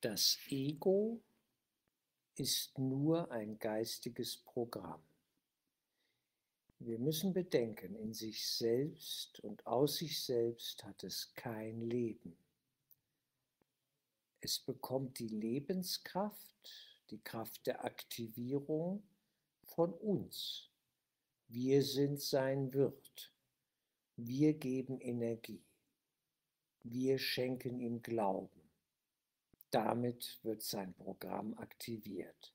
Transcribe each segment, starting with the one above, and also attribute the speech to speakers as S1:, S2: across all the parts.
S1: Das Ego ist nur ein geistiges Programm. Wir müssen bedenken, in sich selbst und aus sich selbst hat es kein Leben. Es bekommt die Lebenskraft, die Kraft der Aktivierung von uns. Wir sind sein Wirt. Wir geben Energie. Wir schenken ihm Glauben. Damit wird sein Programm aktiviert.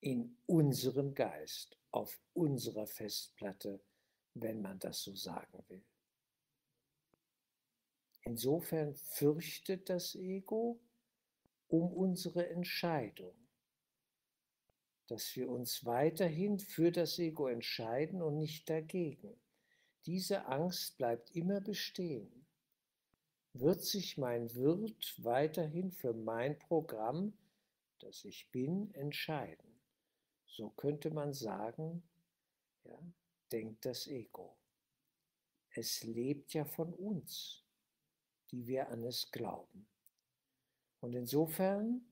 S1: In unserem Geist, auf unserer Festplatte, wenn man das so sagen will. Insofern fürchtet das Ego um unsere Entscheidung, dass wir uns weiterhin für das Ego entscheiden und nicht dagegen. Diese Angst bleibt immer bestehen wird sich mein Wirt weiterhin für mein Programm, das ich bin, entscheiden. So könnte man sagen, ja, denkt das Ego. Es lebt ja von uns, die wir an es glauben. Und insofern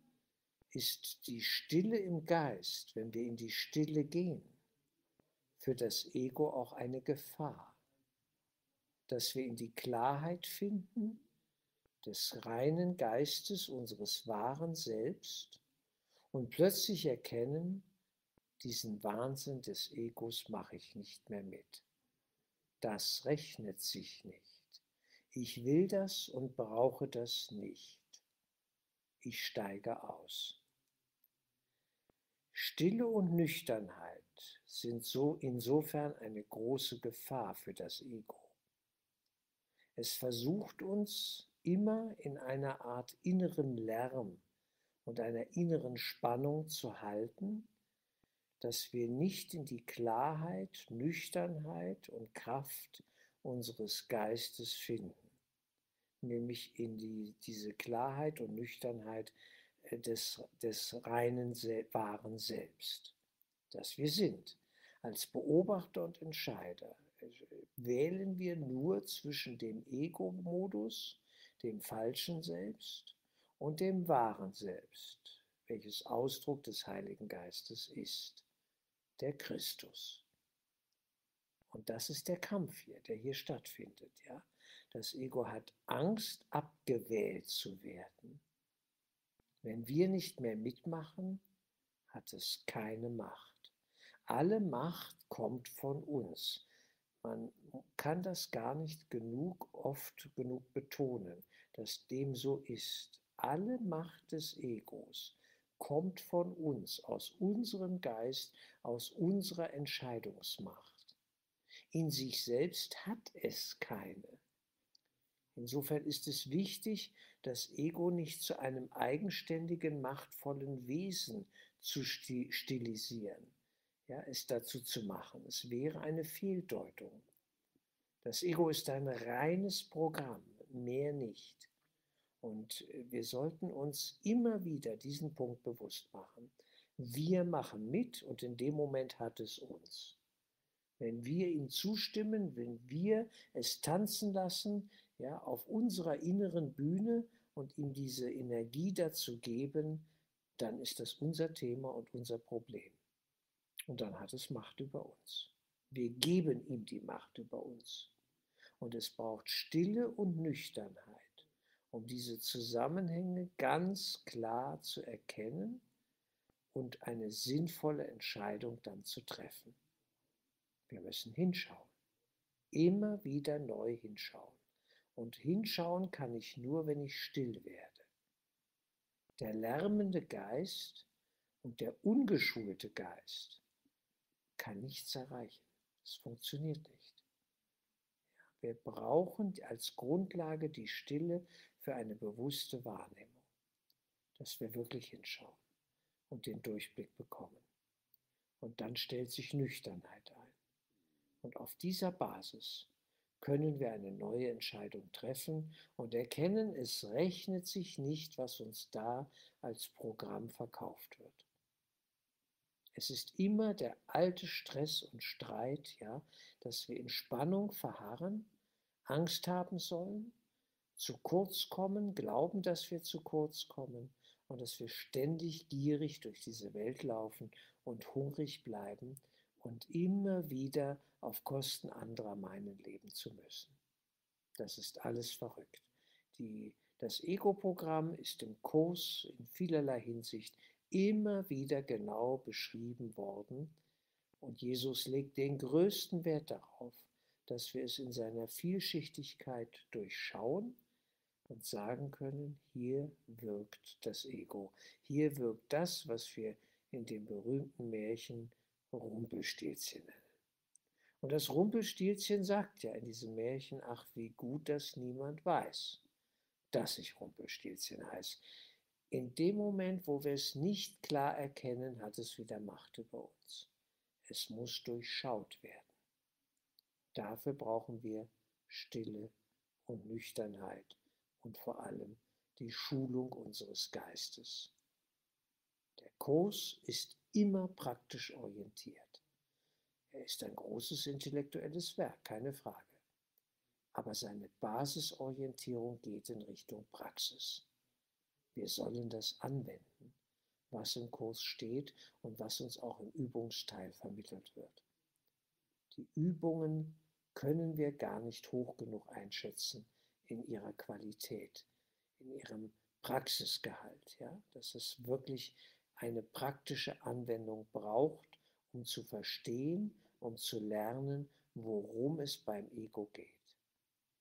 S1: ist die Stille im Geist, wenn wir in die Stille gehen, für das Ego auch eine Gefahr, dass wir in die Klarheit finden, des reinen Geistes unseres wahren Selbst und plötzlich erkennen, diesen Wahnsinn des Egos mache ich nicht mehr mit. Das rechnet sich nicht. Ich will das und brauche das nicht. Ich steige aus. Stille und Nüchternheit sind so insofern eine große Gefahr für das Ego. Es versucht uns immer in einer Art inneren Lärm und einer inneren Spannung zu halten, dass wir nicht in die Klarheit, Nüchternheit und Kraft unseres Geistes finden, nämlich in die, diese Klarheit und Nüchternheit äh, des, des reinen, wahren Selbst, das wir sind. Als Beobachter und Entscheider äh, wählen wir nur zwischen dem Ego-Modus dem falschen Selbst und dem wahren Selbst, welches Ausdruck des Heiligen Geistes ist, der Christus. Und das ist der Kampf hier, der hier stattfindet. Ja? Das Ego hat Angst, abgewählt zu werden. Wenn wir nicht mehr mitmachen, hat es keine Macht. Alle Macht kommt von uns. Man kann das gar nicht genug oft genug betonen, dass dem so ist. Alle Macht des Egos kommt von uns, aus unserem Geist, aus unserer Entscheidungsmacht. In sich selbst hat es keine. Insofern ist es wichtig, das Ego nicht zu einem eigenständigen, machtvollen Wesen zu stilisieren ja, es dazu zu machen. Es wäre eine Fehldeutung. Das Ego ist ein reines Programm, mehr nicht. Und wir sollten uns immer wieder diesen Punkt bewusst machen. Wir machen mit und in dem Moment hat es uns. Wenn wir ihm zustimmen, wenn wir es tanzen lassen, ja, auf unserer inneren Bühne und ihm diese Energie dazu geben, dann ist das unser Thema und unser Problem. Und dann hat es Macht über uns. Wir geben ihm die Macht über uns. Und es braucht Stille und Nüchternheit, um diese Zusammenhänge ganz klar zu erkennen und eine sinnvolle Entscheidung dann zu treffen. Wir müssen hinschauen. Immer wieder neu hinschauen. Und hinschauen kann ich nur, wenn ich still werde. Der lärmende Geist und der ungeschulte Geist kann nichts erreichen. Es funktioniert nicht. Wir brauchen als Grundlage die Stille für eine bewusste Wahrnehmung, dass wir wirklich hinschauen und den Durchblick bekommen. Und dann stellt sich Nüchternheit ein. Und auf dieser Basis können wir eine neue Entscheidung treffen und erkennen, es rechnet sich nicht, was uns da als Programm verkauft wird. Es ist immer der alte Stress und Streit, ja, dass wir in Spannung verharren, Angst haben sollen, zu kurz kommen, glauben, dass wir zu kurz kommen und dass wir ständig gierig durch diese Welt laufen und hungrig bleiben und immer wieder auf Kosten anderer meinen leben zu müssen. Das ist alles verrückt. Die, das Ego-Programm ist im Kurs in vielerlei Hinsicht immer wieder genau beschrieben worden und Jesus legt den größten Wert darauf, dass wir es in seiner Vielschichtigkeit durchschauen und sagen können, hier wirkt das Ego, hier wirkt das, was wir in dem berühmten Märchen Rumpelstilzchen nennen. Und das Rumpelstilzchen sagt ja in diesem Märchen, ach, wie gut, dass niemand weiß, dass ich Rumpelstilzchen heiße. In dem Moment, wo wir es nicht klar erkennen, hat es wieder Macht über uns. Es muss durchschaut werden. Dafür brauchen wir Stille und Nüchternheit und vor allem die Schulung unseres Geistes. Der Kurs ist immer praktisch orientiert. Er ist ein großes intellektuelles Werk, keine Frage. Aber seine Basisorientierung geht in Richtung Praxis. Wir sollen das anwenden, was im Kurs steht und was uns auch im Übungsteil vermittelt wird. Die Übungen können wir gar nicht hoch genug einschätzen in ihrer Qualität, in ihrem Praxisgehalt, ja, dass es wirklich eine praktische Anwendung braucht, um zu verstehen, um zu lernen, worum es beim Ego geht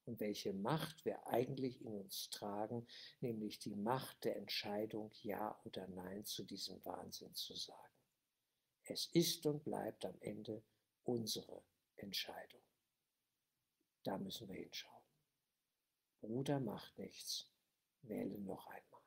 S1: und welche Macht wir eigentlich in uns tragen, nämlich die Macht der Entscheidung, Ja oder Nein zu diesem Wahnsinn zu sagen. Es ist und bleibt am Ende unsere Entscheidung. Da müssen wir hinschauen. Bruder macht nichts, wähle noch einmal.